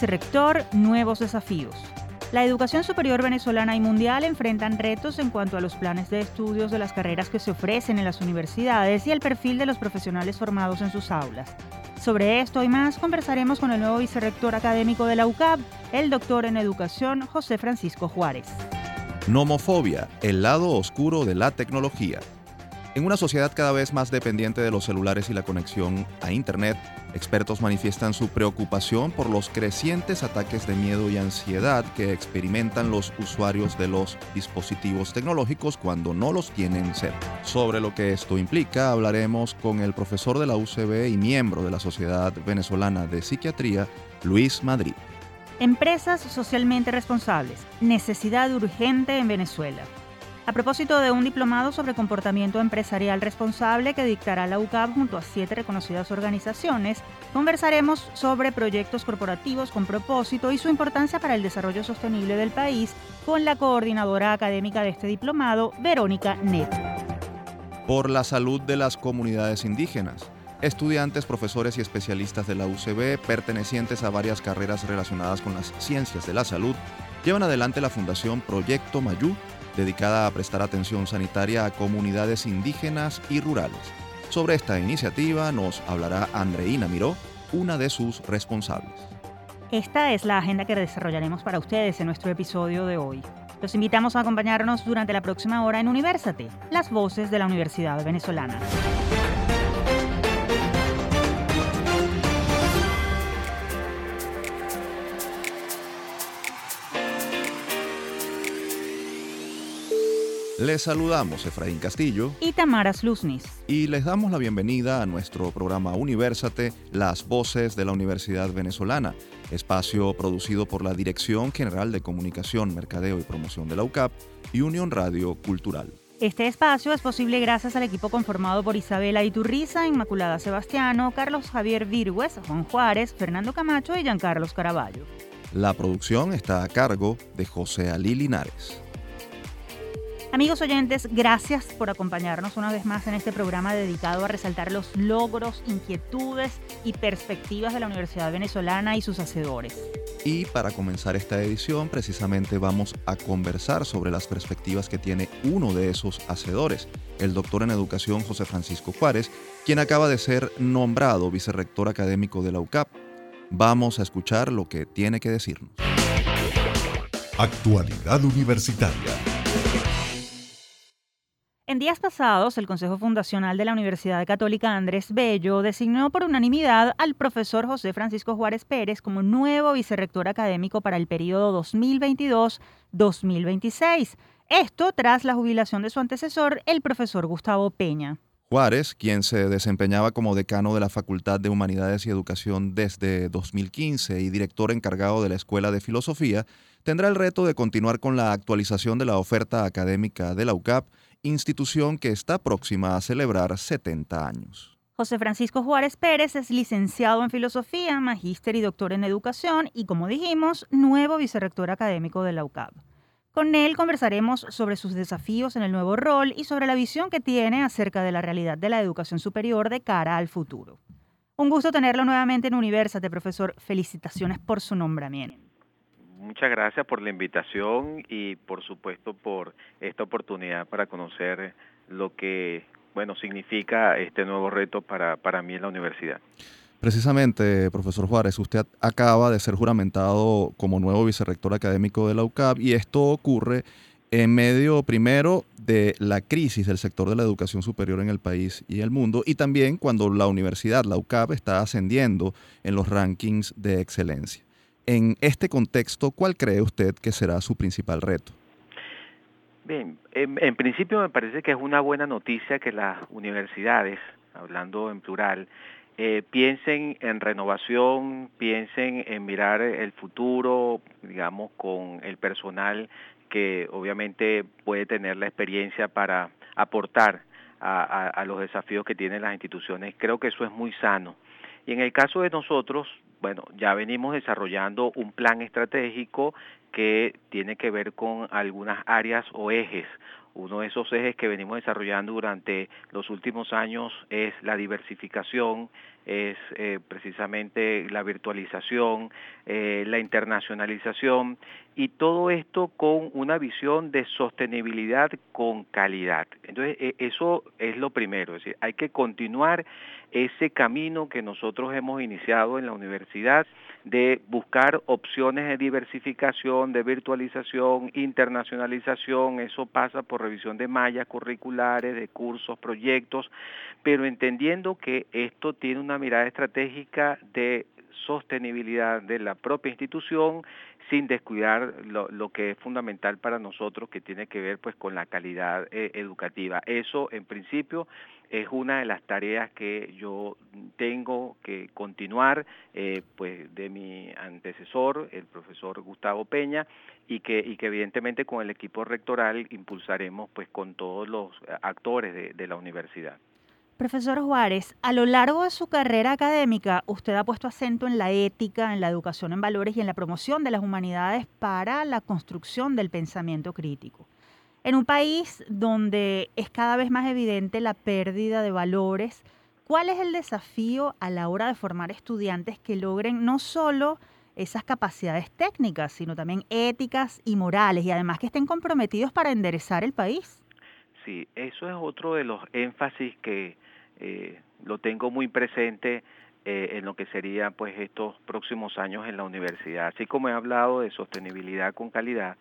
vicerrector, nuevos desafíos. La educación superior venezolana y mundial enfrentan retos en cuanto a los planes de estudios de las carreras que se ofrecen en las universidades y el perfil de los profesionales formados en sus aulas. Sobre esto y más conversaremos con el nuevo vicerrector académico de la UCAP, el doctor en educación José Francisco Juárez. Nomofobia, el lado oscuro de la tecnología. En una sociedad cada vez más dependiente de los celulares y la conexión a Internet, expertos manifiestan su preocupación por los crecientes ataques de miedo y ansiedad que experimentan los usuarios de los dispositivos tecnológicos cuando no los tienen cerca. Sobre lo que esto implica, hablaremos con el profesor de la UCB y miembro de la Sociedad Venezolana de Psiquiatría, Luis Madrid. Empresas socialmente responsables. Necesidad urgente en Venezuela. A propósito de un diplomado sobre comportamiento empresarial responsable que dictará la UCAP junto a siete reconocidas organizaciones, conversaremos sobre proyectos corporativos con propósito y su importancia para el desarrollo sostenible del país con la coordinadora académica de este diplomado, Verónica Net. Por la salud de las comunidades indígenas. Estudiantes, profesores y especialistas de la UCB, pertenecientes a varias carreras relacionadas con las ciencias de la salud, llevan adelante la Fundación Proyecto Mayú dedicada a prestar atención sanitaria a comunidades indígenas y rurales. Sobre esta iniciativa nos hablará Andreina Miró, una de sus responsables. Esta es la agenda que desarrollaremos para ustedes en nuestro episodio de hoy. Los invitamos a acompañarnos durante la próxima hora en Universate, las voces de la Universidad Venezolana. Les saludamos Efraín Castillo y Tamara Sluznis. Y les damos la bienvenida a nuestro programa Universate, las voces de la Universidad Venezolana, espacio producido por la Dirección General de Comunicación, Mercadeo y Promoción de la UCAP y Unión Radio Cultural. Este espacio es posible gracias al equipo conformado por Isabela Iturriza, Inmaculada Sebastiano, Carlos Javier Virgües, Juan Juárez, Fernando Camacho y Giancarlos Caraballo. La producción está a cargo de José Alí Linares. Amigos oyentes, gracias por acompañarnos una vez más en este programa dedicado a resaltar los logros, inquietudes y perspectivas de la Universidad Venezolana y sus hacedores. Y para comenzar esta edición, precisamente vamos a conversar sobre las perspectivas que tiene uno de esos hacedores, el doctor en educación José Francisco Juárez, quien acaba de ser nombrado vicerrector académico de la UCAP. Vamos a escuchar lo que tiene que decirnos. Actualidad Universitaria. En días pasados, el Consejo Fundacional de la Universidad Católica Andrés Bello designó por unanimidad al profesor José Francisco Juárez Pérez como nuevo vicerrector académico para el periodo 2022-2026. Esto tras la jubilación de su antecesor, el profesor Gustavo Peña. Juárez, quien se desempeñaba como decano de la Facultad de Humanidades y Educación desde 2015 y director encargado de la Escuela de Filosofía, tendrá el reto de continuar con la actualización de la oferta académica de la UCAP institución que está próxima a celebrar 70 años. José Francisco Juárez Pérez es licenciado en Filosofía, magíster y doctor en Educación y, como dijimos, nuevo vicerrector académico de la UCAB. Con él conversaremos sobre sus desafíos en el nuevo rol y sobre la visión que tiene acerca de la realidad de la educación superior de cara al futuro. Un gusto tenerlo nuevamente en Universate, profesor. Felicitaciones por su nombramiento muchas gracias por la invitación y por supuesto por esta oportunidad para conocer lo que bueno significa este nuevo reto para, para mí en la universidad. Precisamente, profesor Juárez, usted acaba de ser juramentado como nuevo vicerrector académico de la UCAP y esto ocurre en medio, primero, de la crisis del sector de la educación superior en el país y el mundo, y también cuando la universidad, la UCAP, está ascendiendo en los rankings de excelencia. En este contexto, ¿cuál cree usted que será su principal reto? Bien, en, principio me parece que es una buena noticia que las universidades, hablando en plural, eh, piensen en renovación, piensen en mirar el futuro, digamos, con el personal que obviamente puede tener la experiencia para aportar a los desafíos que tienen las instituciones. Creo que eso es muy sano. Y en el caso de nosotros, bueno, ya venimos desarrollando un plan estratégico que tiene que ver con algunas áreas o ejes Uno de esos ejes que venimos desarrollando durante los últimos años es la diversificación, es eh, precisamente la virtualización, eh, la internacionalización y todo esto con una visión de sostenibilidad con calidad. Entonces, e, eso es lo primero, es decir, hay que continuar ese camino que nosotros hemos iniciado en la universidad de buscar opciones de diversificación, de virtualización, internacionalización, eso pasa por revisión de mallas curriculares, de cursos, proyectos, pero entendiendo que esto tiene una mirada estratégica de sostenibilidad de la propia institución sin descuidar lo, lo, que es fundamental para nosotros que tiene que ver pues con la calidad eh, educativa. Eso en principio es una de las tareas que yo tengo que continuar eh, pues de mi antecesor, el profesor Gustavo Peña, y que, y que evidentemente con el equipo rectoral impulsaremos pues con todos los actores de, de la universidad. Profesor Juárez, a lo largo de su carrera académica, usted ha puesto acento en la ética, en la educación en valores y en la promoción de las humanidades para la construcción del pensamiento crítico. En un país donde es cada vez más evidente la pérdida de valores, ¿cuál es el desafío a la hora de formar estudiantes que logren no solo esas capacidades técnicas, sino también éticas y morales, y además que estén comprometidos para enderezar el país? Sí, eso es otro de los énfasis que eh, lo tengo muy presente eh, en lo que serían pues estos próximos años en la universidad. Así como he hablado de sostenibilidad con calidad,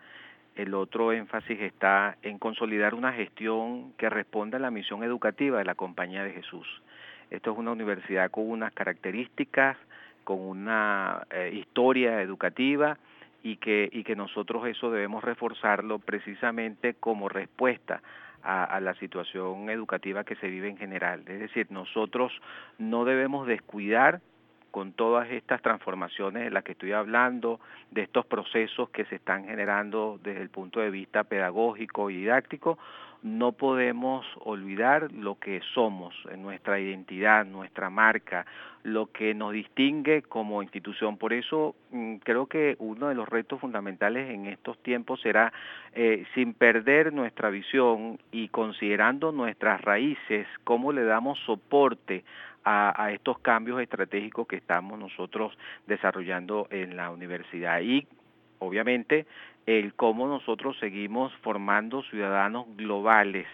el otro énfasis está en consolidar una gestión que responda a la misión educativa de la Compañía de Jesús. Esto es una universidad con unas características, con una eh, historia educativa y que, y que nosotros eso debemos reforzarlo precisamente como respuesta a, la situación educativa que se vive en general. Es decir, nosotros no debemos descuidar con todas estas transformaciones de las que estoy hablando, de estos procesos que se están generando desde el punto de vista pedagógico y didáctico, no podemos olvidar lo que somos, nuestra identidad, nuestra marca, lo que nos distingue como institución. Por eso mm, creo que uno de los retos fundamentales en estos tiempos será, eh, sin perder nuestra visión y considerando nuestras raíces, cómo le damos soporte a, estos cambios estratégicos que estamos nosotros desarrollando en la universidad obviamente el cómo nosotros seguimos formando ciudadanos globales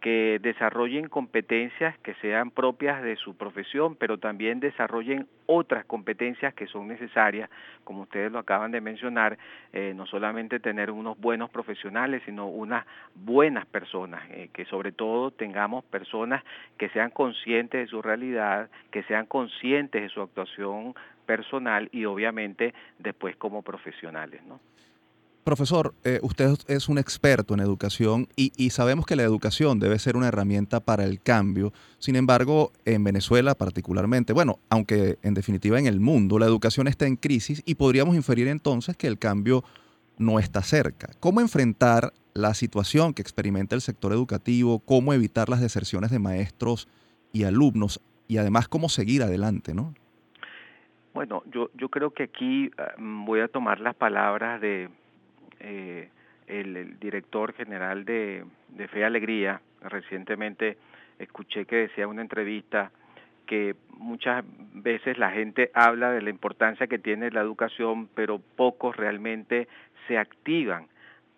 que desarrollen competencias que sean propias de su profesión, pero también desarrollen otras competencias que son necesarias, como ustedes lo acaban de mencionar, eh, no solamente tener unos buenos profesionales, sino unas buenas personas, eh, que sobre todo tengamos personas que sean conscientes de su realidad, que sean conscientes de su actuación personal y obviamente después como profesionales, ¿no? Profesor, eh, usted es un experto en educación y, y, sabemos que la educación debe ser una herramienta para el cambio. Sin embargo, en Venezuela particularmente, bueno, aunque en definitiva en el mundo, la educación está en crisis y podríamos inferir entonces que el cambio no está cerca. ¿Cómo enfrentar la situación que experimenta el sector educativo? ¿Cómo evitar las deserciones de maestros y alumnos? Y además, ¿cómo seguir adelante, no? Bueno, yo, yo creo que aquí um, voy a tomar las palabras de eh, el, el, director general de, de Fe y Alegría, recientemente escuché que decía en una entrevista que muchas veces la gente habla de la importancia que tiene la educación, pero pocos realmente se activan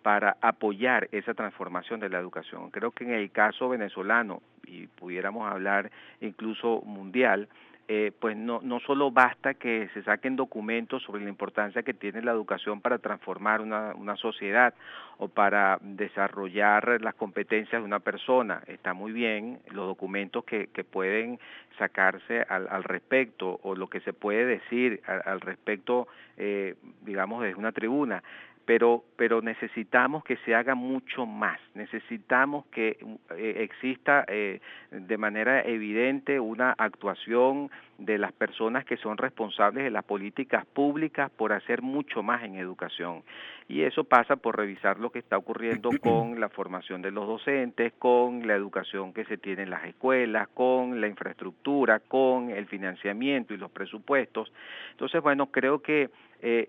para apoyar esa transformación de la educación. Creo que en el caso venezolano, y pudiéramos hablar incluso mundial, eh, pues no, no solo basta que se saquen documentos sobre la importancia que tiene la educación para transformar una, una sociedad o para desarrollar las competencias de una persona. Está muy bien los documentos que, que pueden sacarse al, al respecto o lo que se puede decir al, al respecto, eh, digamos, desde una tribuna pero pero necesitamos que se haga mucho más necesitamos que eh, exista eh, de manera evidente una actuación de las personas que son responsables de las políticas públicas por hacer mucho más en educación. Y eso pasa por revisar lo que está ocurriendo con la formación de los docentes, con la educación que se tiene en las escuelas, con la infraestructura, con el financiamiento y los presupuestos. Entonces, bueno, creo que eh,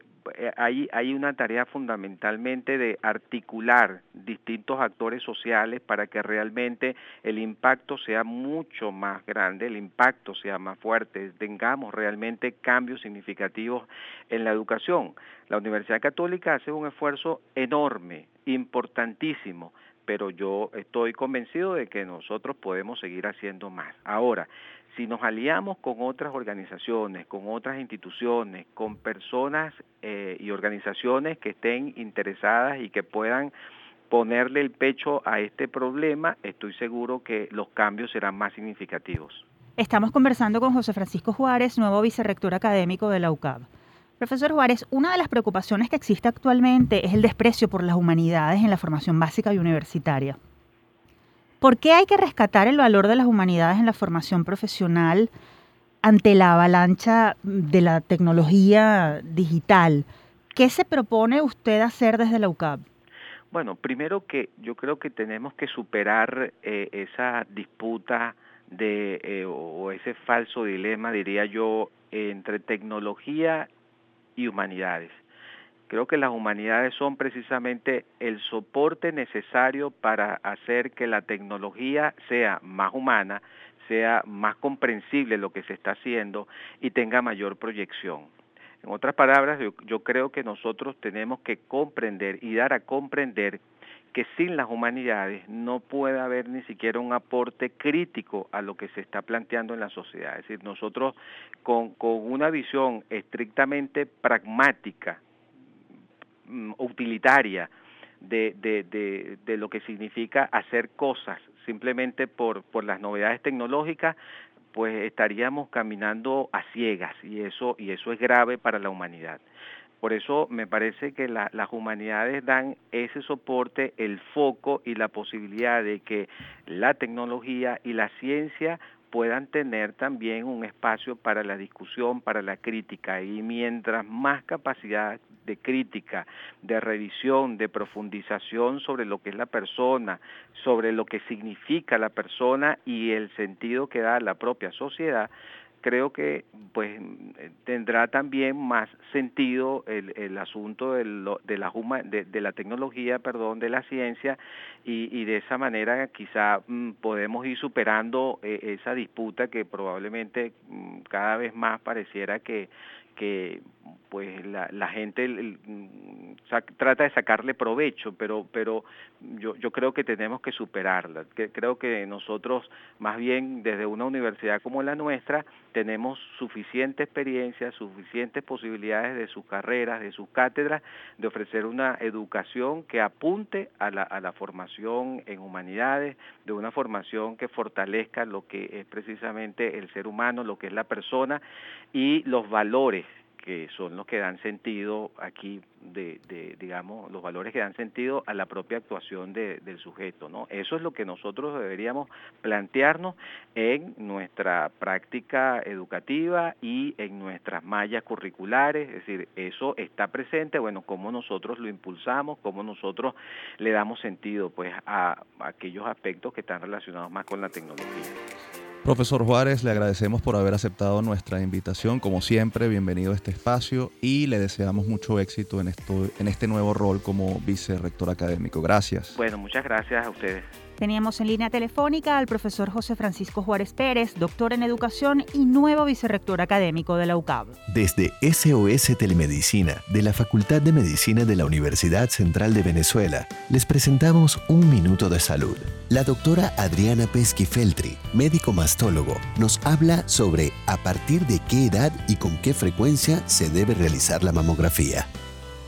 hay, hay una tarea fundamentalmente de articular distintos actores sociales para que realmente el impacto sea mucho más grande, el impacto sea más fuerte, tengamos realmente cambios significativos en la educación. La Universidad Católica hace un esfuerzo enorme, importantísimo, pero yo estoy convencido de que nosotros podemos seguir haciendo más. Ahora, si nos aliamos con otras organizaciones, con otras instituciones, con personas eh, y organizaciones que estén interesadas y que puedan ponerle el pecho a este problema, estoy seguro que los cambios serán más significativos. Estamos conversando con José Francisco Juárez, nuevo vicerrector académico de la UCAB. Profesor Juárez, una de las preocupaciones que existe actualmente es el desprecio por las humanidades en la formación básica y universitaria. ¿Por qué hay que rescatar el valor de las humanidades en la formación profesional ante la avalancha de la tecnología digital? ¿Qué se propone usted hacer desde la UCAP? Bueno, primero que yo creo que tenemos que superar eh, esa disputa de eh, o ese falso dilema, diría yo, entre tecnología y humanidades. Creo que las humanidades son precisamente el soporte necesario para hacer que la tecnología sea más humana, sea más comprensible lo que se está haciendo y tenga mayor proyección. En otras palabras, yo, creo que nosotros tenemos que comprender y dar a comprender que sin las humanidades no puede haber ni siquiera un aporte crítico a lo que se está planteando en la sociedad. Es decir, nosotros con, con una visión estrictamente pragmática Mm, utilitaria de, de, de, lo que significa hacer cosas simplemente por, por las novedades tecnológicas, pues estaríamos caminando a ciegas y eso, y eso es grave para la humanidad. Por eso me parece que las humanidades dan ese soporte, el foco y la posibilidad de que la tecnología y la ciencia puedan tener también un espacio para la discusión, para la crítica. Y mientras más capacidad de crítica, de revisión, de profundización sobre lo que es la persona, sobre lo que significa la persona y el sentido que da la propia sociedad, creo que pues tendrá también más sentido el, el asunto de, de, la, de, la tecnología, perdón, de la ciencia y, y de esa manera quizá mm, podemos ir superando eh, esa disputa que probablemente mm, cada vez más pareciera que, que pues la, la gente mm, trata de sacarle provecho, pero pero yo yo creo que tenemos que superarla. Que, creo que nosotros más bien desde una universidad como la nuestra tenemos suficiente experiencia, suficientes posibilidades de sus carreras, de sus cátedras, de ofrecer una educación que apunte a la, a la formación en humanidades, de una formación que fortalezca lo que es precisamente el ser humano, lo que es la persona y los valores que son los que dan sentido aquí de, de, digamos los valores que dan sentido a la propia actuación de, del sujeto no eso es lo que nosotros deberíamos plantearnos en nuestra práctica educativa y en nuestras mallas curriculares. Es decir eso está presente. Bueno cómo nosotros lo impulsamos cómo nosotros le damos sentido pues a aquellos aspectos que están relacionados más con la tecnología Profesor Juárez, le agradecemos por haber aceptado nuestra invitación. Como siempre, bienvenido a este espacio y le deseamos mucho éxito en, esto, en este nuevo rol como vicerrector académico. Gracias. Bueno, muchas gracias a ustedes. Teníamos en línea telefónica al profesor José Francisco Juárez Pérez, doctor en educación y nuevo vicerrector académico de la UCAB. Desde SOS Telemedicina, de la Facultad de Medicina de la Universidad Central de Venezuela, les presentamos Un Minuto de Salud. La doctora Adriana Pesqui Feltri, médico mastólogo, nos habla sobre a partir de qué edad y con qué frecuencia se debe realizar la mamografía.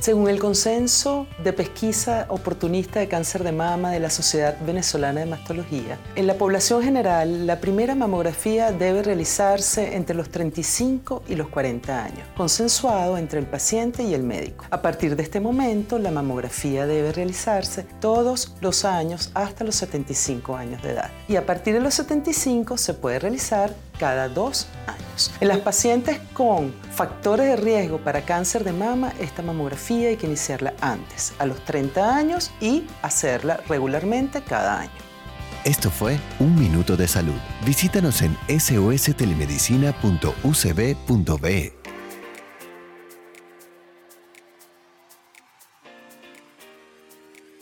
Según el consenso de pesquisa oportunista de cáncer de mama de la Sociedad Venezolana de Mastología, en la población general la primera mamografía debe realizarse entre los 35 y los 40 años, consensuado entre el paciente y el médico. A partir de este momento, la mamografía debe realizarse todos los años hasta los 75 años de edad. Y a partir de los 75 se puede realizar cada dos años. En las pacientes con factores de riesgo para cáncer de mama, esta mamografía hay que iniciarla antes, a los 30 años, y hacerla regularmente cada año. Esto fue Un Minuto de Salud. Visítanos en sostelemedicina.ucb.be.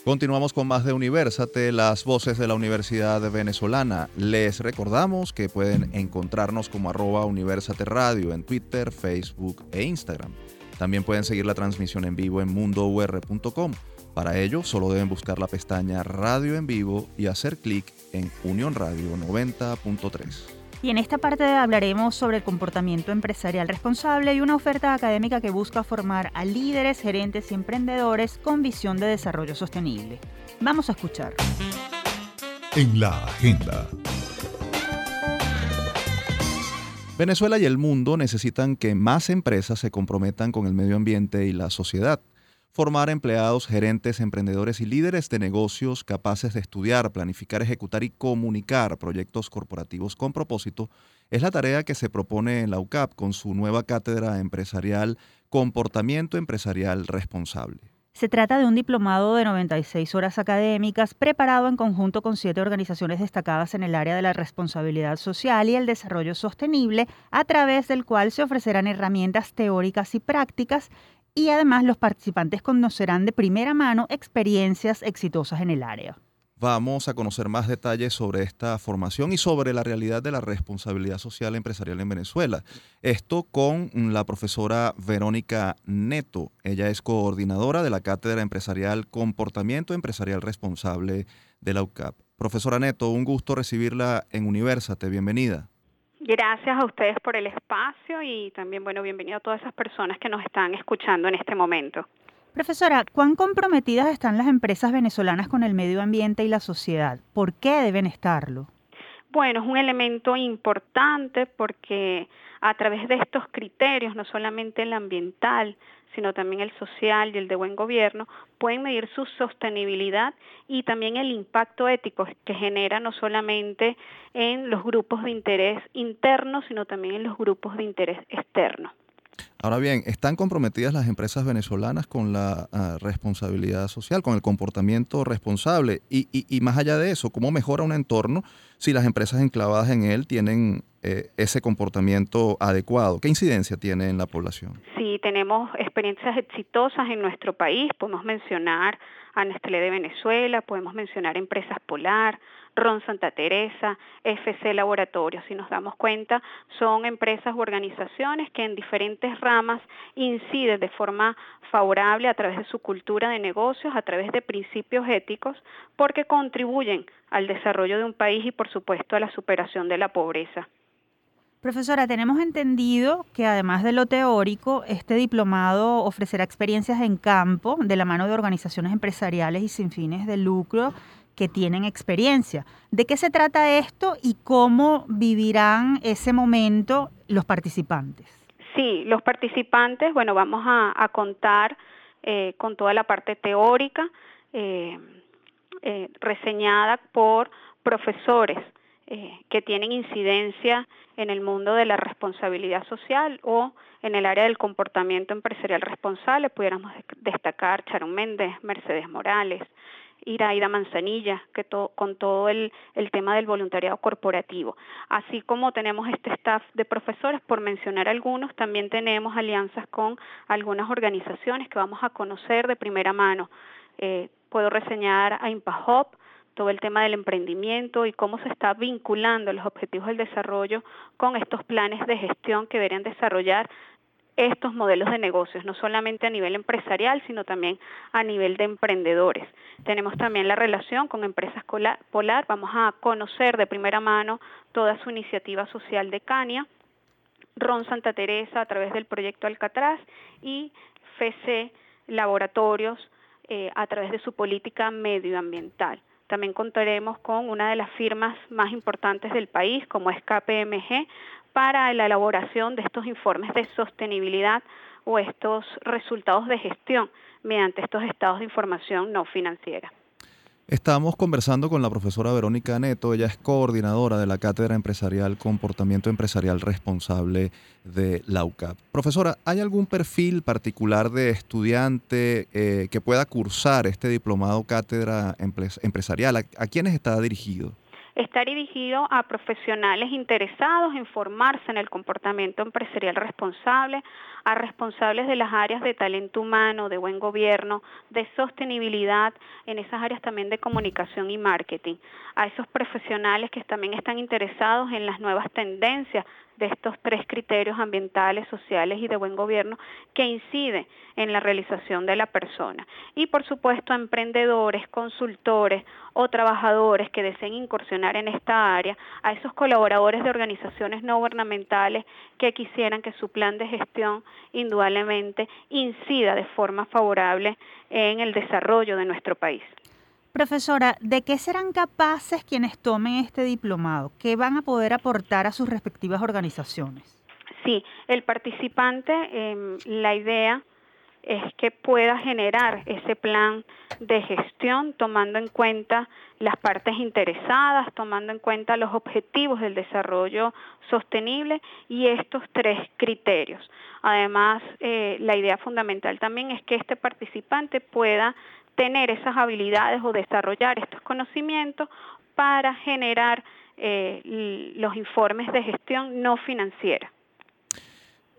Continuamos con más de Universate, las voces de la Universidad Venezolana. Les recordamos que pueden encontrarnos como arroba Universate Radio en Twitter, Facebook e Instagram. También pueden seguir la transmisión en vivo en mundour.com. Para ello, solo deben buscar la pestaña Radio en vivo y hacer clic en Unión Radio 90.3. Y en esta parte hablaremos sobre el comportamiento empresarial responsable y una oferta académica que busca formar a líderes, gerentes y emprendedores con visión de desarrollo sostenible. Vamos a escuchar. En la agenda. Venezuela y el mundo necesitan que más empresas se comprometan con el medio ambiente y la sociedad formar empleados, gerentes, emprendedores y líderes de negocios capaces de estudiar, planificar, ejecutar y comunicar proyectos corporativos con propósito es la tarea que se propone en la UCAP con su nueva cátedra empresarial Comportamiento Empresarial Responsable. Se trata de un diplomado de 96 horas académicas preparado en conjunto con siete organizaciones destacadas en el área de la responsabilidad social y el desarrollo sostenible, a través del cual se ofrecerán herramientas teóricas y prácticas y además los participantes conocerán de primera mano experiencias exitosas en el área. Vamos a conocer más detalles sobre esta formación y sobre la realidad de la responsabilidad social empresarial en Venezuela. Esto con la profesora Verónica Neto. Ella es coordinadora de la Cátedra Empresarial Comportamiento Empresarial Responsable de la UCAP. Profesora Neto, un gusto recibirla en Universate. Bienvenida. Gracias a ustedes por el espacio y también, bueno, bienvenido a todas esas personas que nos están escuchando en este momento. Profesora, ¿cuán comprometidas están las empresas venezolanas con el medio ambiente y la sociedad? ¿Por qué deben estarlo? Bueno, es un elemento importante porque a través de estos criterios, no solamente el ambiental, sino también el social y el de buen gobierno, pueden medir su sostenibilidad y también el impacto ético que genera no solamente en los grupos de interés internos, sino también en los grupos de interés externos. Ahora bien, ¿están comprometidas las empresas venezolanas con la ah, responsabilidad social, con el comportamiento responsable? Y, y, más allá de eso, ¿cómo mejora un entorno si las empresas enclavadas en él tienen eh, ese comportamiento adecuado? ¿Qué incidencia tiene en la población? Sí, tenemos experiencias exitosas en nuestro país. Podemos mencionar a de Venezuela, podemos mencionar Empresas Polar, Ron Santa Teresa, FC Laboratorios. Si nos damos cuenta, son empresas u organizaciones que en diferentes ramas inciden de forma favorable a través de su cultura de negocios, a través de principios éticos, porque contribuyen al desarrollo de un país y, por supuesto, a la superación de la pobreza. Profesora, tenemos entendido que además de lo teórico, este diplomado ofrecerá experiencias en campo de la mano de organizaciones empresariales y sin fines de lucro que tienen experiencia. ¿De qué se trata esto y cómo vivirán ese momento los participantes? Sí, los participantes, bueno, vamos a, contar eh, con toda la parte teórica eh, eh, reseñada por profesores que tienen incidencia en el mundo de la responsabilidad social o en el área del comportamiento empresarial responsable. Pudiéramos destacar Charon Méndez, Mercedes Morales, Iraida Manzanilla, que con todo el, el, tema del voluntariado corporativo. Así como tenemos este staff de profesores, por mencionar algunos, también tenemos alianzas con algunas organizaciones que vamos a conocer de primera mano. Eh, puedo reseñar a IMPAHOP, todo el tema del emprendimiento y cómo se está vinculando los objetivos del desarrollo con estos planes de gestión que deberían desarrollar estos modelos de negocios, no solamente a nivel empresarial, sino también a nivel de emprendedores. Tenemos también la relación con Empresas Polar, vamos a conocer de primera mano toda su iniciativa social de Cania, Ron Santa Teresa a través del proyecto Alcatraz y FC Laboratorios eh, a través de su política medioambiental. También contaremos con una de las firmas más importantes del país, como es KPMG, para la elaboración de estos informes de sostenibilidad o estos resultados de gestión mediante estos estados de información no financiera. Estamos conversando con la profesora Verónica Neto, ella es coordinadora de la Cátedra Empresarial Comportamiento Empresarial Responsable de la UCAP. Profesora, ¿hay algún perfil particular de estudiante eh, que pueda cursar este diplomado Cátedra Empresarial? ¿A, quiénes está dirigido? Está dirigido a profesionales interesados en formarse en el comportamiento empresarial responsable, a responsables de las áreas de talento humano, de buen gobierno, de sostenibilidad, en esas áreas también de comunicación y marketing, a esos profesionales que también están interesados en las nuevas tendencias de estos tres criterios ambientales, sociales y de buen gobierno que incide en la realización de la persona. Y por supuesto emprendedores, consultores o trabajadores que deseen incursionar en esta área, a esos colaboradores de organizaciones no gubernamentales que quisieran que su plan de gestión indudablemente incida de forma favorable en el desarrollo de nuestro país. Profesora, ¿de qué serán capaces quienes tomen este diplomado? ¿Qué van a poder aportar a sus respectivas organizaciones? Sí, el participante, em, la idea es que pueda generar ese plan de gestión tomando en cuenta las partes interesadas, tomando en cuenta los objetivos del desarrollo sostenible y estos tres criterios. Además, eh, la idea fundamental también es que este participante pueda tener esas habilidades o desarrollar estos conocimientos para generar eh, los informes de gestión no financiera.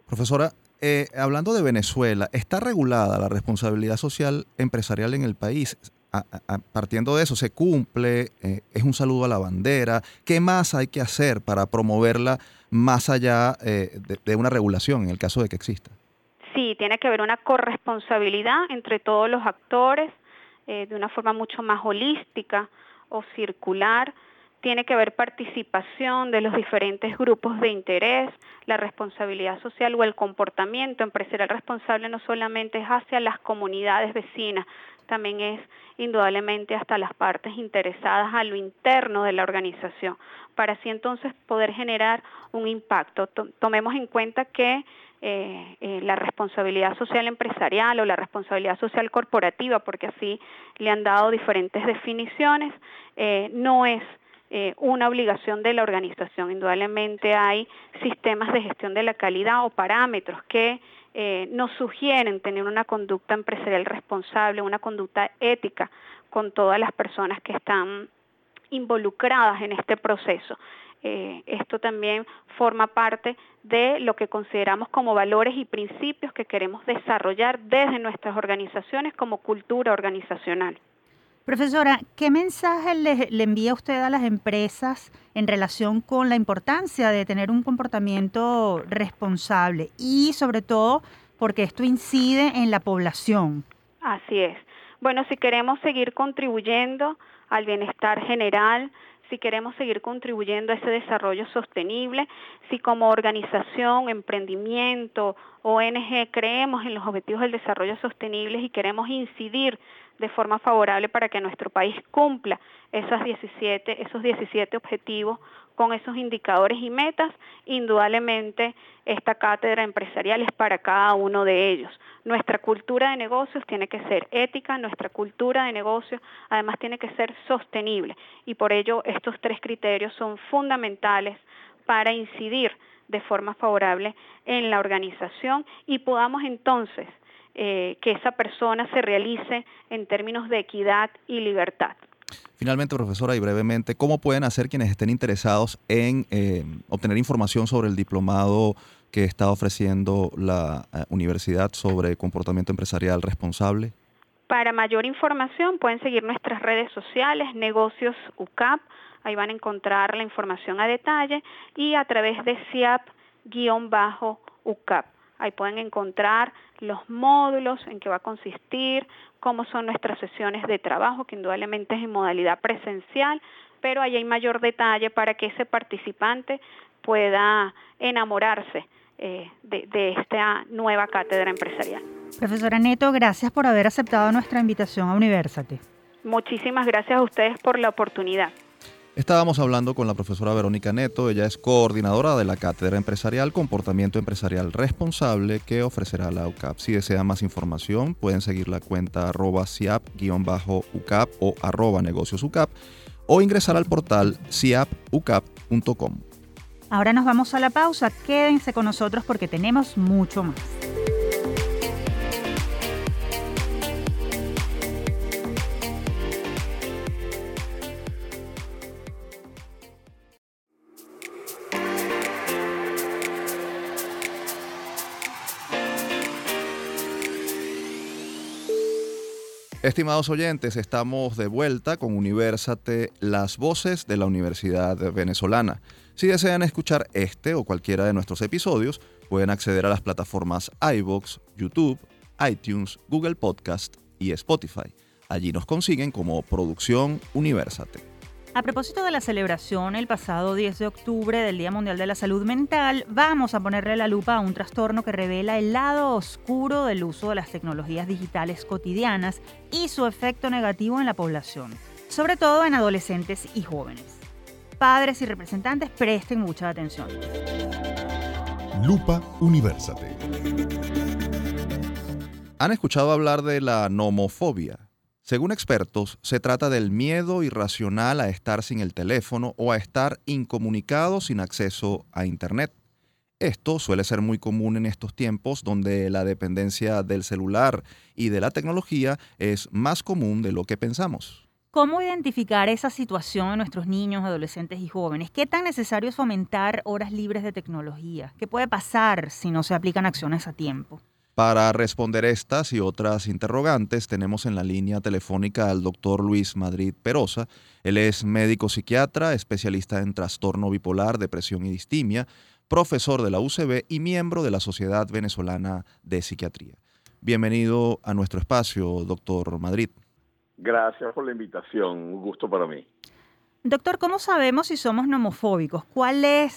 Profesora, eh, hablando de Venezuela, ¿está regulada la responsabilidad social empresarial en el país? partiendo de eso, ¿se cumple? Eh, ¿Es un saludo a la bandera? ¿Qué más hay que hacer para promoverla más allá de una regulación en el caso de que exista? Sí, tiene que haber una corresponsabilidad entre todos los actores, eh, de una forma mucho más holística o circular. Tiene que haber participación de los diferentes grupos de interés, la responsabilidad social o el comportamiento empresarial responsable no solamente es hacia las comunidades vecinas, también es indudablemente hasta las partes interesadas a lo interno de la organización, para así entonces poder generar un impacto. Tomemos en cuenta que eh, eh, la responsabilidad social empresarial o la responsabilidad social corporativa, porque así le han dado diferentes definiciones, eh, no es una obligación de la organización. Indudablemente hay sistemas de gestión de la calidad o parámetros que nos sugieren tener una conducta empresarial responsable, una conducta ética con todas las personas que están involucradas en este proceso. Eh, esto también forma parte de lo que consideramos como valores y principios que queremos desarrollar desde nuestras organizaciones como cultura organizacional. Profesora, ¿qué mensaje le, le, envía usted a las empresas en relación con la importancia de tener un comportamiento responsable y sobre todo porque esto incide en la población? Así es. Bueno, si queremos seguir contribuyendo al bienestar general, si queremos seguir contribuyendo a ese desarrollo sostenible, si como organización, emprendimiento, ONG creemos en los objetivos del desarrollo sostenible y queremos incidir de forma favorable para que nuestro país cumpla esos 17, esos 17 objetivos con esos indicadores y metas, indudablemente esta cátedra empresarial es para cada uno de ellos. Nuestra cultura de negocios tiene que ser ética, nuestra cultura de negocios además tiene que ser sostenible y por ello estos tres criterios son fundamentales para incidir de forma favorable en la organización y podamos entonces eh, que esa persona se realice en términos de equidad y libertad. Finalmente, profesora, y brevemente, ¿cómo pueden hacer quienes estén interesados en eh, obtener información sobre el diplomado que está ofreciendo la eh, universidad sobre comportamiento empresarial responsable? Para mayor información pueden seguir nuestras redes sociales, negocios UCAP, ahí van a encontrar la información a detalle y a través de SIAP-UCAP. Ahí pueden encontrar los módulos en qué va a consistir, cómo son nuestras sesiones de trabajo, que indudablemente es en modalidad presencial, pero ahí hay mayor detalle para que ese participante pueda enamorarse eh, de, de esta nueva cátedra empresarial. Profesora Neto, gracias por haber aceptado nuestra invitación a Universate. Muchísimas gracias a ustedes por la oportunidad. Estábamos hablando con la profesora Verónica Neto, ella es coordinadora de la Cátedra Empresarial Comportamiento Empresarial Responsable que ofrecerá la UCAP. Si desean más información, pueden seguir la cuenta arroba CIAP-UCAP o arroba negocios UCAP o ingresar al portal ciapucap.com. Ahora nos vamos a la pausa, quédense con nosotros porque tenemos mucho más. Estimados oyentes, estamos de vuelta con Universate, las voces de la Universidad Venezolana. Si desean escuchar este o cualquiera de nuestros episodios, pueden acceder a las plataformas iVoox, YouTube, iTunes, Google Podcast y Spotify. Allí nos consiguen como Producción Universate. A propósito de la celebración el pasado 10 de octubre del Día Mundial de la Salud Mental, vamos a ponerle la lupa a un trastorno que revela el lado oscuro del uso de las tecnologías digitales cotidianas y su efecto negativo en la población, sobre todo en adolescentes y jóvenes. Padres y representantes presten mucha atención. Lupa Universate. ¿Han escuchado hablar de la nomofobia? Según expertos, se trata del miedo irracional a estar sin el teléfono o a estar incomunicado sin acceso a Internet. Esto suele ser muy común en estos tiempos donde la dependencia del celular y de la tecnología es más común de lo que pensamos. ¿Cómo identificar esa situación en nuestros niños, adolescentes y jóvenes? ¿Qué tan necesario es fomentar horas libres de tecnología? ¿Qué puede pasar si no se aplican acciones a tiempo? Para responder estas y otras interrogantes, tenemos en la línea telefónica al doctor Luis Madrid Perosa. Él es médico psiquiatra, especialista en trastorno bipolar, depresión y distimia, profesor de la UCB y miembro de la Sociedad Venezolana de Psiquiatría. Bienvenido a nuestro espacio, doctor Madrid. Gracias por la invitación, un gusto para mí. Doctor, ¿cómo sabemos si somos nomofóbicos? Eh,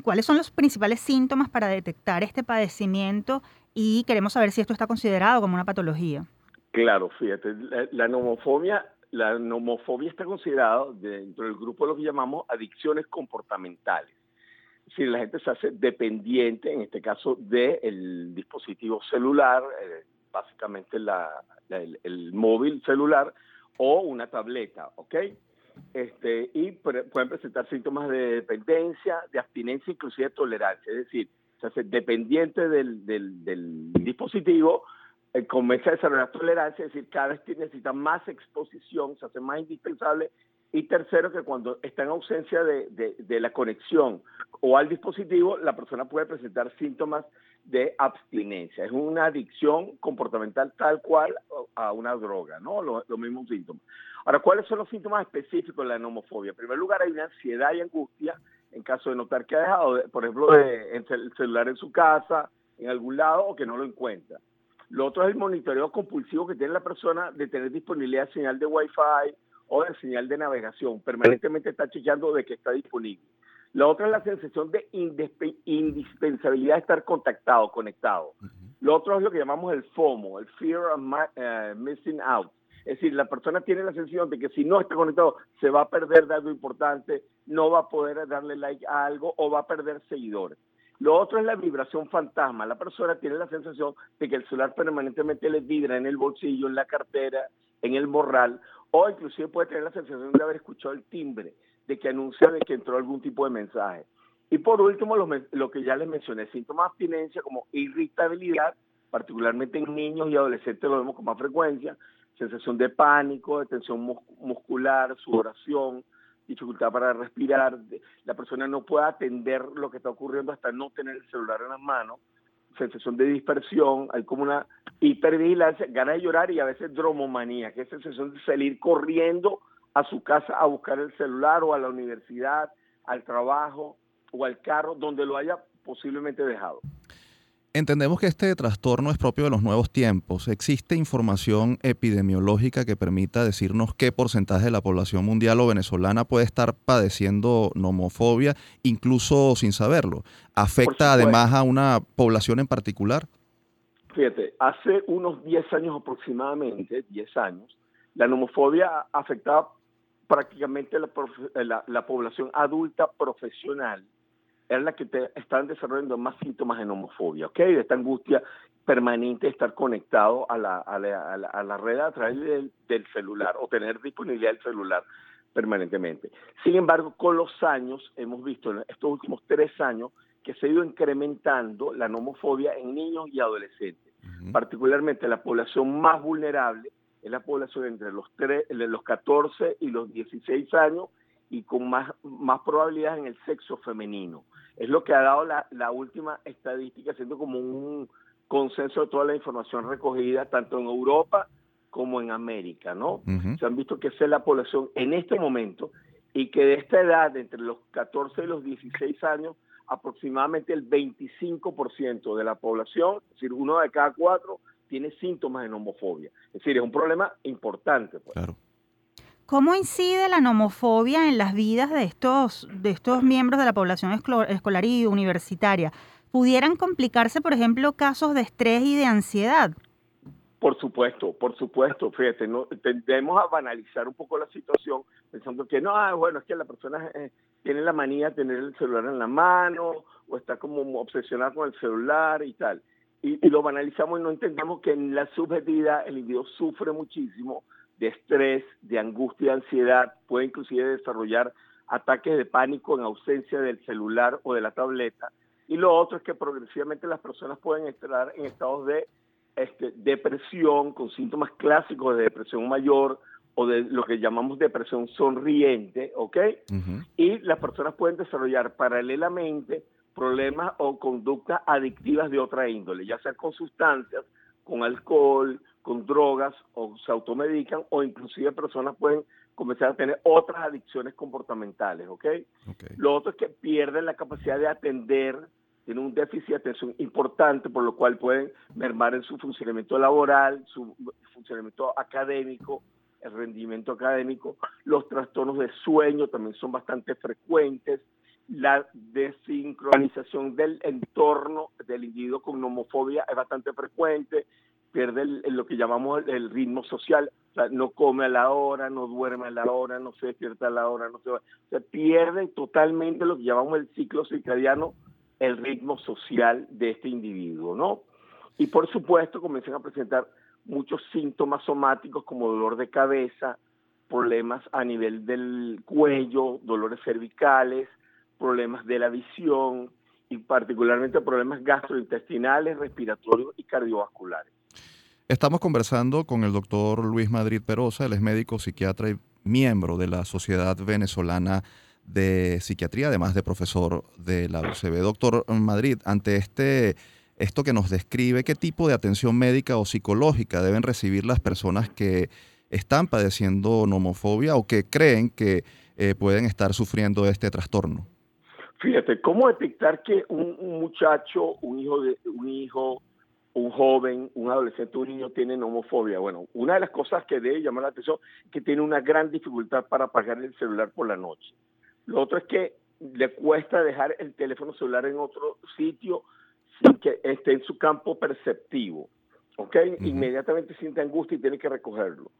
¿Cuáles son los principales síntomas para detectar este padecimiento y queremos saber si esto está considerado como una patología. Claro, fíjate, la, nomofobia, la nomofobia está considerada dentro del grupo de lo que llamamos adicciones comportamentales. Es decir, la gente se hace dependiente, en este caso, del dispositivo celular, eh, básicamente el, el, móvil celular o una tableta, ¿ok? Este, y pueden presentar síntomas de dependencia, de abstinencia, inclusive de tolerancia. Es decir, se hace dependiente del, del, dispositivo, eh, comienza a desarrollar tolerancia, es decir, cada vez necesita más exposición, se hace más indispensable. Y tercero, que cuando está en ausencia de, de, la conexión o al dispositivo, la persona puede presentar síntomas de abstinencia. Es una adicción comportamental tal cual a una droga, ¿no? Los, los mismos síntomas. Ahora, ¿cuáles son los síntomas específicos de la nomofobia? En primer lugar, hay una ansiedad y angustia en caso de notar que ha dejado, por ejemplo, el celular en su casa, en algún lado, o que no lo encuentra. Lo otro es el monitoreo compulsivo que tiene la persona de tener disponibilidad de señal de Wi-Fi o de señal de navegación. Permanentemente está chequeando de que está disponible. Lo otro es la sensación de indispensabilidad de estar contactado, conectado. Lo otro es lo que llamamos el FOMO, el Fear of eh, Missing Out es decir, la persona tiene la sensación de que si no está conectado se va a perder de algo importante, no va a poder darle like a algo o va a perder seguidores. Lo otro es la vibración fantasma. La persona tiene la sensación de que el celular permanentemente le vibra en el bolsillo, en la cartera, en el morral, o inclusive puede tener la sensación de haber escuchado el timbre, de que anuncia de que entró algún tipo de mensaje. Y por último, lo, lo que ya les mencioné, síntomas de abstinencia como irritabilidad, particularmente en niños y adolescentes lo vemos con más frecuencia, sensación de pánico, de tensión muscular, sudoración, dificultad para respirar, la persona no puede atender lo que está ocurriendo hasta no tener el celular en las manos, sensación de dispersión, hay como una hipervigilancia, ganas de llorar y a veces dromomanía, que es sensación de salir corriendo a su casa a buscar el celular o a la universidad, al trabajo o al carro, donde lo haya posiblemente dejado. Entendemos que este trastorno es propio de los nuevos tiempos. ¿Existe información epidemiológica que permita decirnos qué porcentaje de la población mundial o venezolana puede estar padeciendo nomofobia, incluso sin saberlo? ¿Afecta además a una población en particular? Fíjate, hace unos 10 años aproximadamente, 10 años, la nomofobia afectaba prácticamente la, la, población adulta profesional era la que te, estaban desarrollando más síntomas de nomofobia, ¿ok? De esta angustia permanente de estar conectado a la, a la, a la, red a través del, del, celular o tener disponibilidad del celular permanentemente. Sin embargo, con los años, hemos visto en estos últimos tres años que se ha ido incrementando la nomofobia en niños y adolescentes, particularmente la población más vulnerable es la población entre los, los 14 y los 16 años y con más, más probabilidad en el sexo femenino. Es lo que ha dado la, la última estadística, siendo como un consenso de toda la información recogida, tanto en Europa como en América, ¿no? Se han visto que esa es la población en este momento y que de esta edad, entre los 14 y los 16 años, aproximadamente el 25% de la población, es decir, uno de cada cuatro, tiene síntomas de nomofobia. Es decir, es un problema importante. Pues. Claro. ¿Cómo incide la nomofobia en las vidas de estos, de estos miembros de la población escolar y universitaria? ¿Pudieran complicarse, por ejemplo, casos de estrés y de ansiedad? Por supuesto, por supuesto. Fíjate, no, tendemos a banalizar un poco la situación pensando que no, ah, bueno, es que la persona eh, tiene la manía de tener el celular en la mano o está como obsesionada con el celular y tal y, lo banalizamos y no entendemos que en la subjetividad el individuo sufre muchísimo de estrés, de angustia, de ansiedad, puede inclusive desarrollar ataques de pánico en ausencia del celular o de la tableta. Y lo otro es que progresivamente las personas pueden entrar en estados de este, depresión con síntomas clásicos de depresión mayor o de lo que llamamos depresión sonriente, ¿ok? Y las personas pueden desarrollar paralelamente problemas o conductas adictivas de otra índole, ya sea con sustancias, con alcohol, con drogas, o se automedican, o inclusive personas pueden comenzar a tener otras adicciones comportamentales, ¿ok? Lo otro es que pierden la capacidad de atender, tienen un déficit de atención importante, por lo cual pueden mermar en su funcionamiento laboral, su funcionamiento académico, el rendimiento académico, los trastornos de sueño también son bastante frecuentes, la desincronización del entorno del individuo con nomofobia es bastante frecuente, pierde lo que llamamos el, ritmo social, o sea, no come a la hora, no duerme a la hora, no se despierta a la hora, no se va, o sea, pierde totalmente lo que llamamos el ciclo circadiano, el ritmo social de este individuo, ¿no? Y por supuesto comienzan a presentar muchos síntomas somáticos como dolor de cabeza, problemas a nivel del cuello, dolores cervicales, problemas de la visión y particularmente problemas gastrointestinales, respiratorios y cardiovasculares. Estamos conversando con el doctor Luis Madrid Perosa, él es médico, psiquiatra y miembro de la Sociedad Venezolana de Psiquiatría, además de profesor de la UCB. Doctor Madrid, ante este, esto que nos describe, ¿qué tipo de atención médica o psicológica deben recibir las personas que están padeciendo nomofobia o que creen que eh, pueden estar sufriendo este trastorno? Fíjate, ¿cómo detectar que un, muchacho, un hijo, de, un hijo, un joven, un adolescente, un niño tiene homofobia? Bueno, una de las cosas que debe llamar la atención es que tiene una gran dificultad para apagar el celular por la noche. Lo otro es que le cuesta dejar el teléfono celular en otro sitio sin que esté en su campo perceptivo. ¿Ok? Inmediatamente siente angustia y tiene que recogerlo.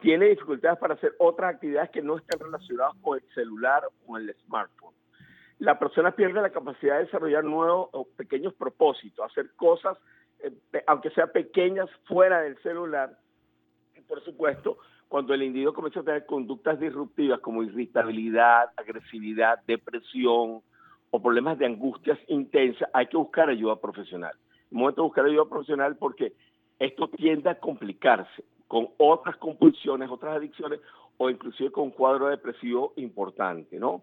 Tiene dificultades para hacer otras actividades que no están relacionadas con el celular o el smartphone la persona pierde la capacidad de desarrollar nuevos o pequeños propósitos, hacer cosas, aunque sean pequeñas, fuera del celular. Por supuesto, cuando el individuo comienza a tener conductas disruptivas como irritabilidad, agresividad, depresión o problemas de angustias intensas, hay que buscar ayuda profesional. En momento de buscar ayuda profesional porque esto tiende a complicarse con otras compulsiones, otras adicciones o inclusive con un cuadro depresivo importante, ¿no?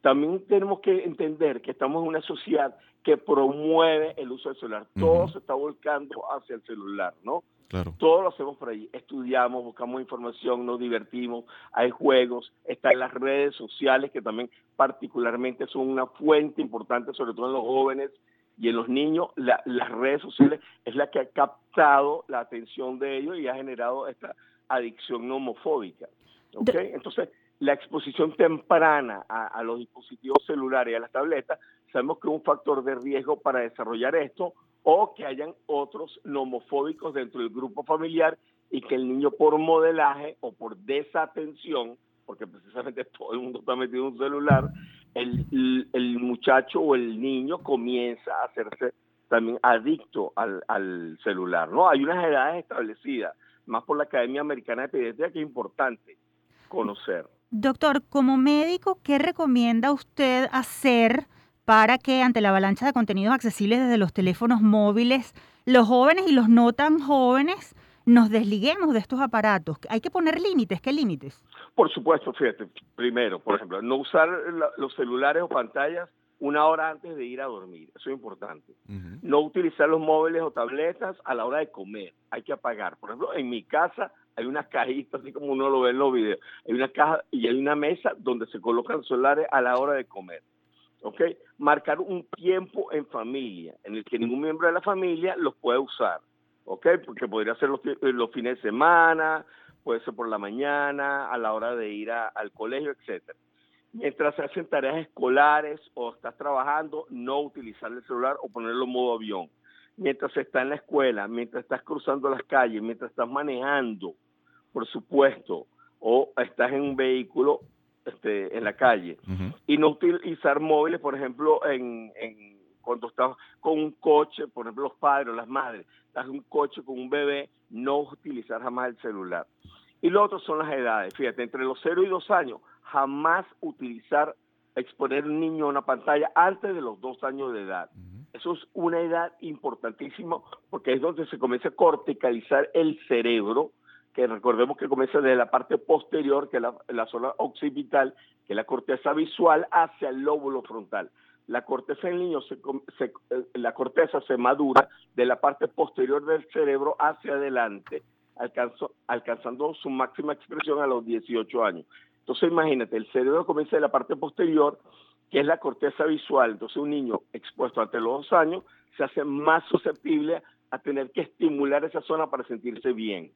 También tenemos que entender que estamos en una sociedad que promueve el uso del celular. Todo se está volcando hacia el celular, ¿no? Claro. Todo lo hacemos por ahí. Estudiamos, buscamos información, nos divertimos, hay juegos, están las redes sociales que también particularmente son una fuente importante, sobre todo en los jóvenes y en los niños. las redes sociales es la que ha captado la atención de ellos y ha generado esta adicción homofóbica. ¿okay? Entonces, la exposición temprana a, los dispositivos celulares y a las tabletas, sabemos que es un factor de riesgo para desarrollar esto o que hayan otros nomofóbicos dentro del grupo familiar y que el niño por modelaje o por desatención porque precisamente todo el mundo está metido en un celular, el, muchacho o el niño comienza a hacerse también adicto al, al, celular, ¿no? Hay unas edades establecidas, más por la Academia Americana de Pediatría, que es importante conocer. Doctor, como médico, ¿qué recomienda usted hacer para que ante la avalancha de contenidos accesibles desde los teléfonos móviles, los jóvenes y los no tan jóvenes nos desliguemos de estos aparatos? Hay que poner límites. ¿Qué límites? Por supuesto, fíjate. Primero, por ejemplo, no usar los celulares o pantallas una hora antes de ir a dormir. Eso es importante. No utilizar los móviles o tabletas a la hora de comer. Hay que apagar. Por ejemplo, en mi casa hay una cajita, así como uno lo ve en los videos. Hay una caja y hay una mesa donde se colocan celulares a la hora de comer. ¿Ok? Marcar un tiempo en familia en el que ningún miembro de la familia los puede usar. ¿Ok? Porque podría ser los, los fines de semana, puede ser por la mañana, a la hora de ir al colegio, etcétera mientras se hacen tareas escolares o estás trabajando, no utilizar el celular o ponerlo en modo avión. Mientras está en la escuela, mientras estás cruzando las calles, mientras estás manejando, por supuesto, o estás en un vehículo este, en la calle. Y no utilizar móviles, por ejemplo, en, en, cuando estás con un coche, por ejemplo, los padres o las madres, estás en un coche con un bebé, no utilizar jamás el celular. Y lo otro son las edades. Fíjate, entre los 0 y 2 años, jamás utilizar, exponer un niño a una pantalla antes de los 2 años de edad. Eso es una edad importantísima porque es donde se comienza a corticalizar el cerebro, recordemos que comienza desde la parte posterior, que es la, zona occipital, que es la corteza visual, hacia el lóbulo frontal. La corteza en niño, se, eh, la corteza se madura de la parte posterior del cerebro hacia adelante alcanzando su máxima expresión a los 18 años. Entonces imagínate, el cerebro comienza de la parte posterior, que es la corteza visual. Entonces un niño expuesto ante los dos años se hace más susceptible a tener que estimular esa zona para sentirse bien.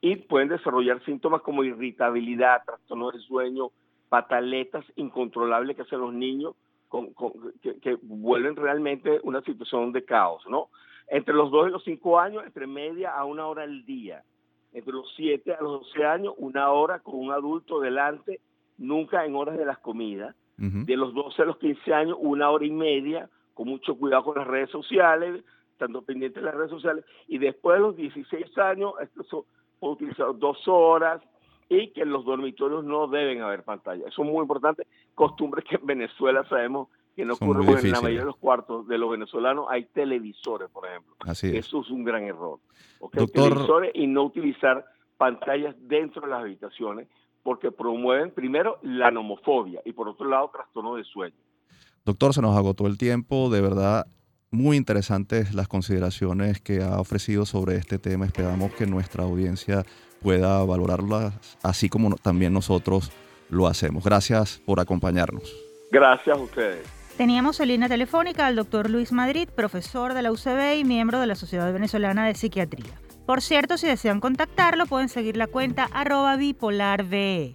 Y pueden desarrollar síntomas como irritabilidad, trastorno del sueño, pataletas incontrolables que hacen los niños, que, que, vuelven realmente una situación de caos, ¿no? Entre los dos y los cinco años, entre media a una hora al día entre los 7 a los 12 años, una hora con un adulto delante, nunca en horas de las comidas. De los 12 a los 15 años, una hora y media, con mucho cuidado con las redes sociales, estando pendientes de las redes sociales. Y después de los 16 años, esto se puede utilizar dos horas y que en los dormitorios no deben haber pantalla. Eso es muy importante. Costumbres que en Venezuela sabemos que no ocurre porque en la mayoría de los cuartos de los venezolanos hay televisores, por ejemplo. Así Eso es un gran error. Televisores y no utilizar pantallas dentro de las habitaciones porque promueven primero la nomofobia y por otro lado trastorno de sueño. Doctor, se nos agotó el tiempo, de verdad muy interesantes las consideraciones que ha ofrecido sobre este tema. Esperamos que nuestra audiencia pueda valorarlas así como también nosotros lo hacemos. Gracias por acompañarnos. Gracias a ustedes. Teníamos en línea telefónica al doctor Luis Madrid, profesor de la UCB y miembro de la Sociedad Venezolana de Psiquiatría. Por cierto, si desean contactarlo, pueden seguir la cuenta arroba bipolarve.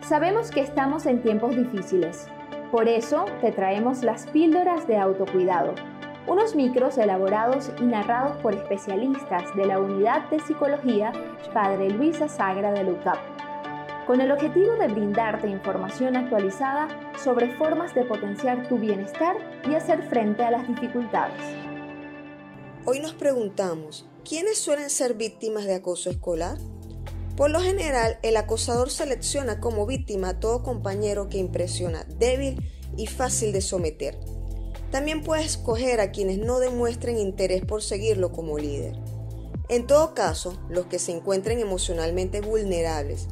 Sabemos que estamos en tiempos difíciles. Por eso te traemos las píldoras de autocuidado, unos micros elaborados y narrados por especialistas de la Unidad de Psicología Padre Luisa Sagra de LUCAP con el objetivo de brindarte información actualizada sobre formas de potenciar tu bienestar y hacer frente a las dificultades. Hoy nos preguntamos, ¿quiénes suelen ser víctimas de acoso escolar? Por lo general, el acosador selecciona como víctima a todo compañero que impresiona, débil y fácil de someter. También puede escoger a quienes no demuestren interés por seguirlo como líder. En todo caso, los que se encuentren emocionalmente vulnerables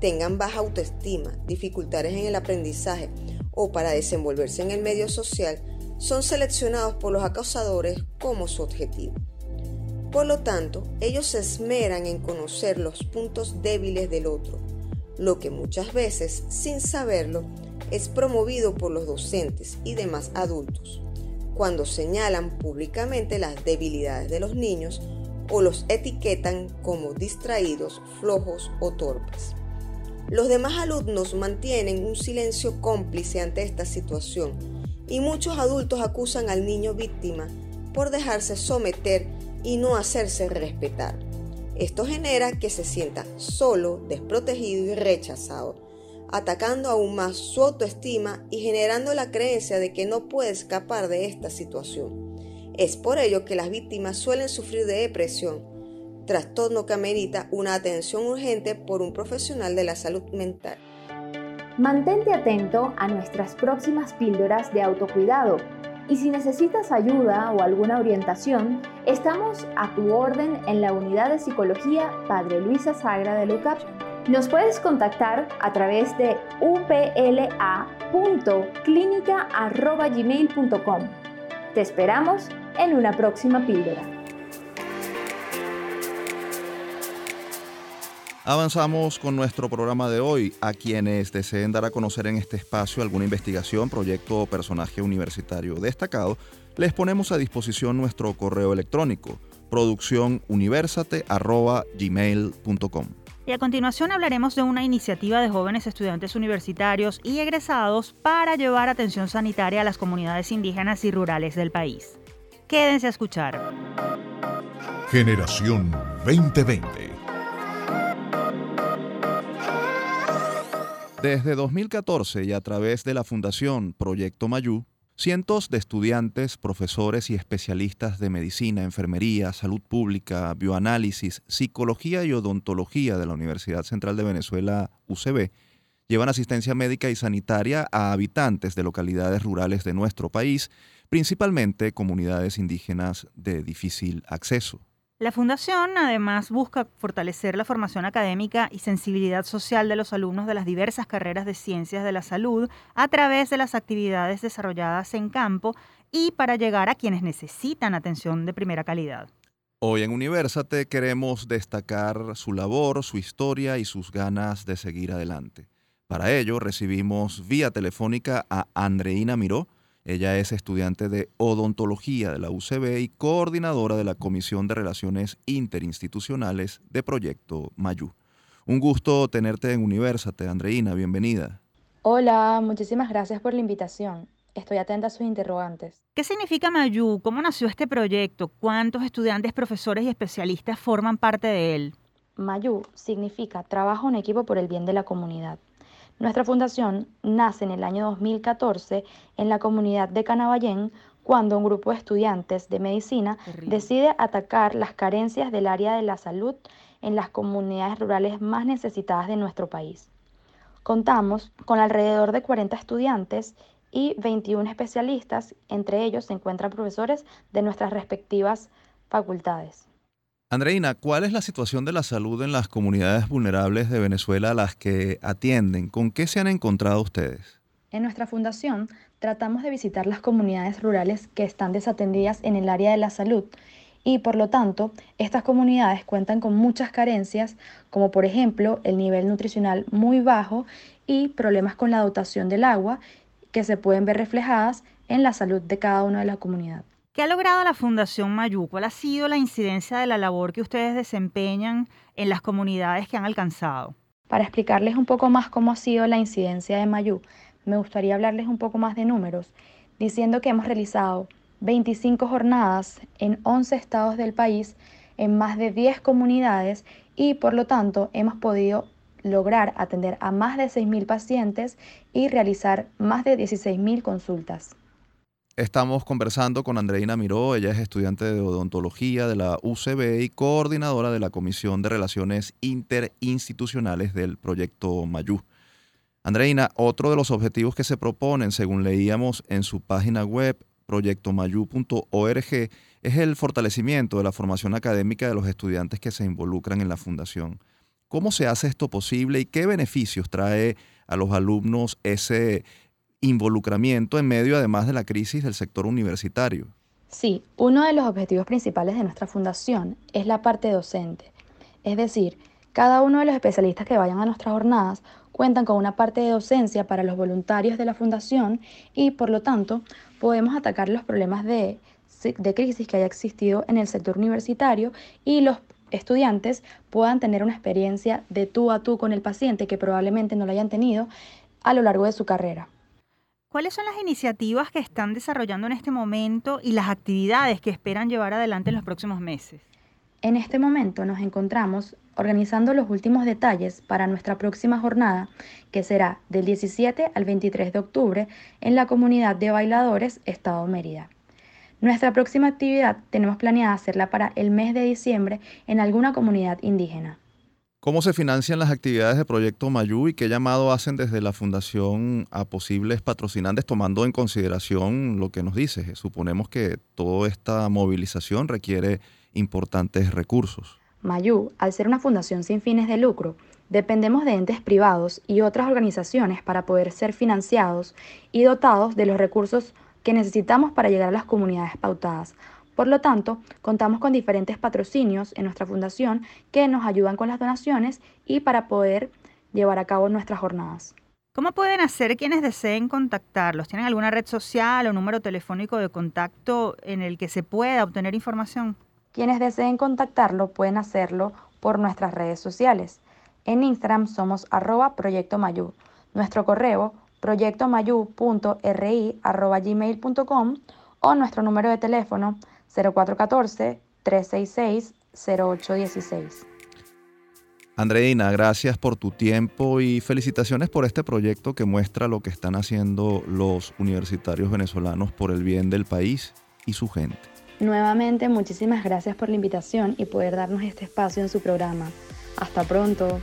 tengan baja autoestima, dificultades en el aprendizaje o para desenvolverse en el medio social, son seleccionados por los acosadores como su objetivo. Por lo tanto, ellos se esmeran en conocer los puntos débiles del otro, lo que muchas veces, sin saberlo, es promovido por los docentes y demás adultos, cuando señalan públicamente las debilidades de los niños o los etiquetan como distraídos, flojos o torpes. Los demás alumnos mantienen un silencio cómplice ante esta situación y muchos adultos acusan al niño víctima por dejarse someter y no hacerse respetar. Esto genera que se sienta solo, desprotegido y rechazado, atacando aún más su autoestima y generando la creencia de que no puede escapar de esta situación. Es por ello que las víctimas suelen sufrir de depresión, trastorno que amerita una atención urgente por un profesional de la salud mental. Mantente atento a nuestras próximas píldoras de autocuidado y si necesitas ayuda o alguna orientación, estamos a tu orden en la unidad de psicología Padre Luisa Sagra de LUCAP. Nos puedes contactar a través de upla.clinica.gmail.com. Te esperamos en una próxima píldora. Avanzamos con nuestro programa de hoy. A quienes deseen dar a conocer en este espacio alguna investigación, proyecto o personaje universitario destacado, les ponemos a disposición nuestro correo electrónico producciónuniversate.gmail.com. Y a continuación hablaremos de una iniciativa de jóvenes estudiantes universitarios y egresados para llevar atención sanitaria a las comunidades indígenas y rurales del país. Quédense a escuchar. Generación 2020 Desde 2014 y a través de la Fundación Proyecto Mayú, cientos de estudiantes, profesores y especialistas de medicina, enfermería, salud pública, bioanálisis, psicología y odontología de la Universidad Central de Venezuela, UCB, llevan asistencia médica y sanitaria a habitantes de localidades rurales de nuestro país, principalmente comunidades indígenas de difícil acceso. La Fundación además busca fortalecer la formación académica y sensibilidad social de los alumnos de las diversas carreras de ciencias de la salud a través de las actividades desarrolladas en campo y para llegar a quienes necesitan atención de primera calidad. Hoy en Universate queremos destacar su labor, su historia y sus ganas de seguir adelante. Para ello recibimos vía telefónica a Andreina Miró, ella es estudiante de odontología de la UCB y coordinadora de la Comisión de Relaciones Interinstitucionales de Proyecto Mayú. Un gusto tenerte en Universate, Andreina, bienvenida. Hola, muchísimas gracias por la invitación. Estoy atenta a sus interrogantes. ¿Qué significa Mayú? ¿Cómo nació este proyecto? ¿Cuántos estudiantes, profesores y especialistas forman parte de él? Mayú significa trabajo en equipo por el bien de la comunidad. Nuestra fundación nace en el año 2014 en la comunidad de Canaballén cuando un grupo de estudiantes de medicina decide atacar las carencias del área de la salud en las comunidades rurales más necesitadas de nuestro país. Contamos con alrededor de 40 estudiantes y 21 especialistas, entre ellos se encuentran profesores de nuestras respectivas facultades. Andreina, ¿cuál es la situación de la salud en las comunidades vulnerables de Venezuela a las que atienden? ¿Con qué se han encontrado ustedes? En nuestra fundación tratamos de visitar las comunidades rurales que están desatendidas en el área de la salud y por lo tanto estas comunidades cuentan con muchas carencias como por ejemplo el nivel nutricional muy bajo y problemas con la dotación del agua que se pueden ver reflejadas en la salud de cada una de las comunidades. ¿Qué ha logrado la Fundación Mayú? ¿Cuál ha sido la incidencia de la labor que ustedes desempeñan en las comunidades que han alcanzado? Para explicarles un poco más cómo ha sido la incidencia de Mayú, me gustaría hablarles un poco más de números, diciendo que hemos realizado 25 jornadas en 11 estados del país, en más de 10 comunidades y por lo tanto hemos podido lograr atender a más de 6.000 pacientes y realizar más de 16.000 consultas. Estamos conversando con Andreina Miró, ella es estudiante de odontología de la UCB y coordinadora de la Comisión de Relaciones Interinstitucionales del proyecto Mayú. Andreina, otro de los objetivos que se proponen, según leíamos en su página web, proyectomayu.org, es el fortalecimiento de la formación académica de los estudiantes que se involucran en la fundación. ¿Cómo se hace esto posible y qué beneficios trae a los alumnos ese involucramiento en medio además de la crisis del sector universitario. Sí, uno de los objetivos principales de nuestra fundación es la parte docente. Es decir, cada uno de los especialistas que vayan a nuestras jornadas cuentan con una parte de docencia para los voluntarios de la fundación y por lo tanto podemos atacar los problemas de, de crisis que haya existido en el sector universitario y los estudiantes puedan tener una experiencia de tú a tú con el paciente que probablemente no la hayan tenido a lo largo de su carrera. ¿Cuáles son las iniciativas que están desarrollando en este momento y las actividades que esperan llevar adelante en los próximos meses? En este momento nos encontramos organizando los últimos detalles para nuestra próxima jornada, que será del 17 al 23 de octubre en la comunidad de bailadores Estado Mérida. Nuestra próxima actividad tenemos planeada hacerla para el mes de diciembre en alguna comunidad indígena. ¿Cómo se financian las actividades de Proyecto Mayú y qué llamado hacen desde la Fundación a posibles patrocinantes tomando en consideración lo que nos dice? Suponemos que toda esta movilización requiere importantes recursos. Mayú, al ser una fundación sin fines de lucro, dependemos de entes privados y otras organizaciones para poder ser financiados y dotados de los recursos que necesitamos para llegar a las comunidades pautadas. Por lo tanto, contamos con diferentes patrocinios en nuestra fundación que nos ayudan con las donaciones y para poder llevar a cabo nuestras jornadas. ¿Cómo pueden hacer quienes deseen contactarlos? ¿Tienen alguna red social o número telefónico de contacto en el que se pueda obtener información? Quienes deseen contactarlo pueden hacerlo por nuestras redes sociales. En Instagram somos arroba Proyecto Mayú. Nuestro correo proyectomayu.ri.gmail.com o nuestro número de teléfono 0414-366-0816. Andreina, gracias por tu tiempo y felicitaciones por este proyecto que muestra lo que están haciendo los universitarios venezolanos por el bien del país y su gente. Nuevamente, muchísimas gracias por la invitación y poder darnos este espacio en su programa. Hasta pronto.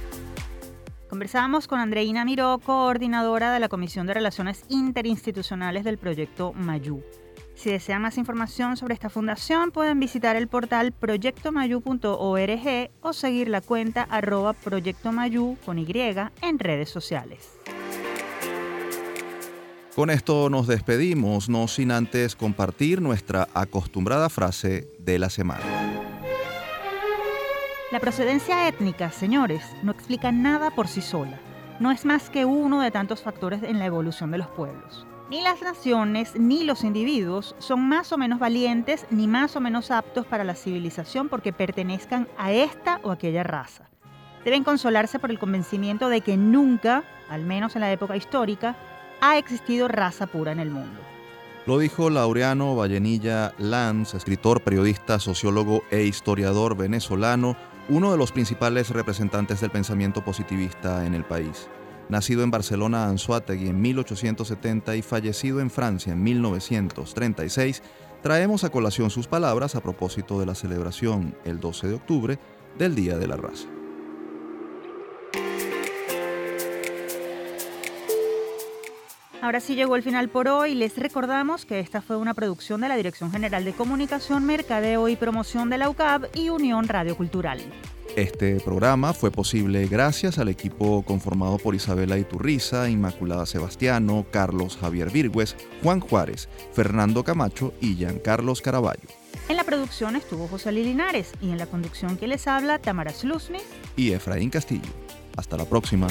Conversamos con Andreina Miró, coordinadora de la Comisión de Relaciones Interinstitucionales del proyecto Mayú. Si desean más información sobre esta fundación, pueden visitar el portal proyectomayu.org o seguir la cuenta arroba proyectomayu con Y en redes sociales. Con esto nos despedimos, no sin antes compartir nuestra acostumbrada frase de la semana. La procedencia étnica, señores, no explica nada por sí sola. No es más que uno de tantos factores en la evolución de los pueblos. Ni las naciones ni los individuos son más o menos valientes ni más o menos aptos para la civilización porque pertenezcan a esta o aquella raza. Deben consolarse por el convencimiento de que nunca, al menos en la época histórica, ha existido raza pura en el mundo. Lo dijo Laureano Vallenilla Lanz, escritor, periodista, sociólogo e historiador venezolano, uno de los principales representantes del pensamiento positivista en el país. Nacido en Barcelona Anzuategui en 1870 y fallecido en Francia en 1936, traemos a colación sus palabras a propósito de la celebración el 12 de octubre del Día de la Raza. Ahora sí llegó el final por hoy. Les recordamos que esta fue una producción de la Dirección General de Comunicación, Mercadeo y Promoción de la UCAB y Unión Radio Cultural. Este programa fue posible gracias al equipo conformado por Isabela Iturriza, Inmaculada Sebastiano, Carlos Javier Virgües, Juan Juárez, Fernando Camacho y Giancarlos Caraballo. En la producción estuvo José Linares y en la conducción que les habla Tamara Slusny y Efraín Castillo. Hasta la próxima.